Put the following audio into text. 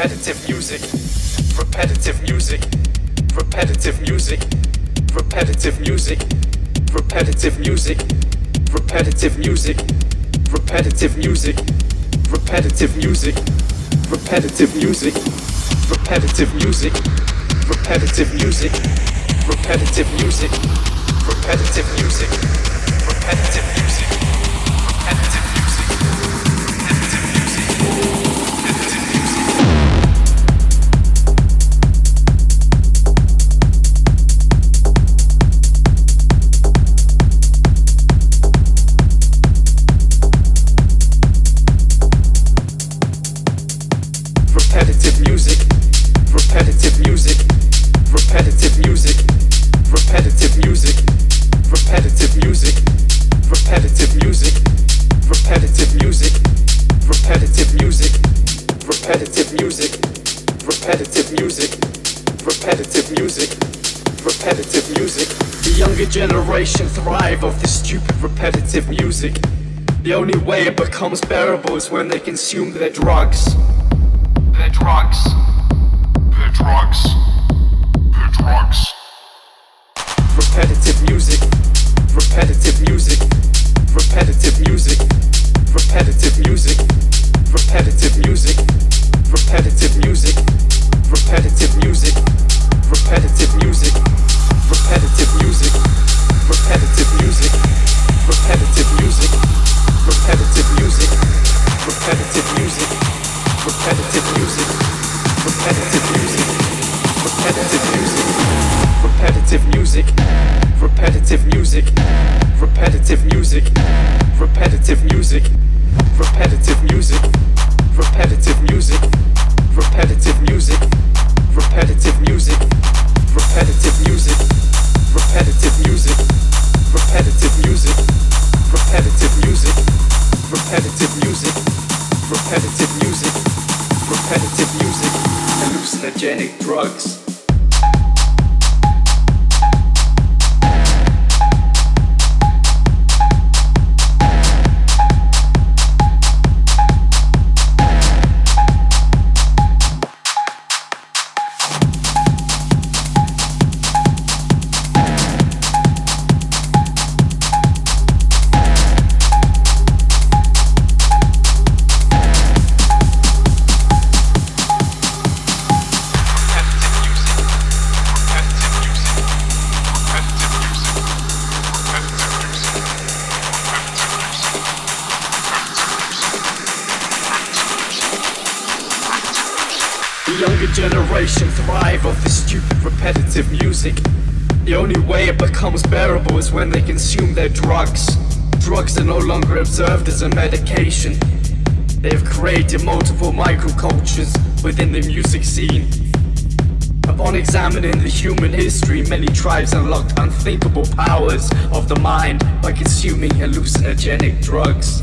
when music. Repetitive music. Repetitive music. Tribes unlocked unthinkable powers of the mind by consuming hallucinogenic drugs.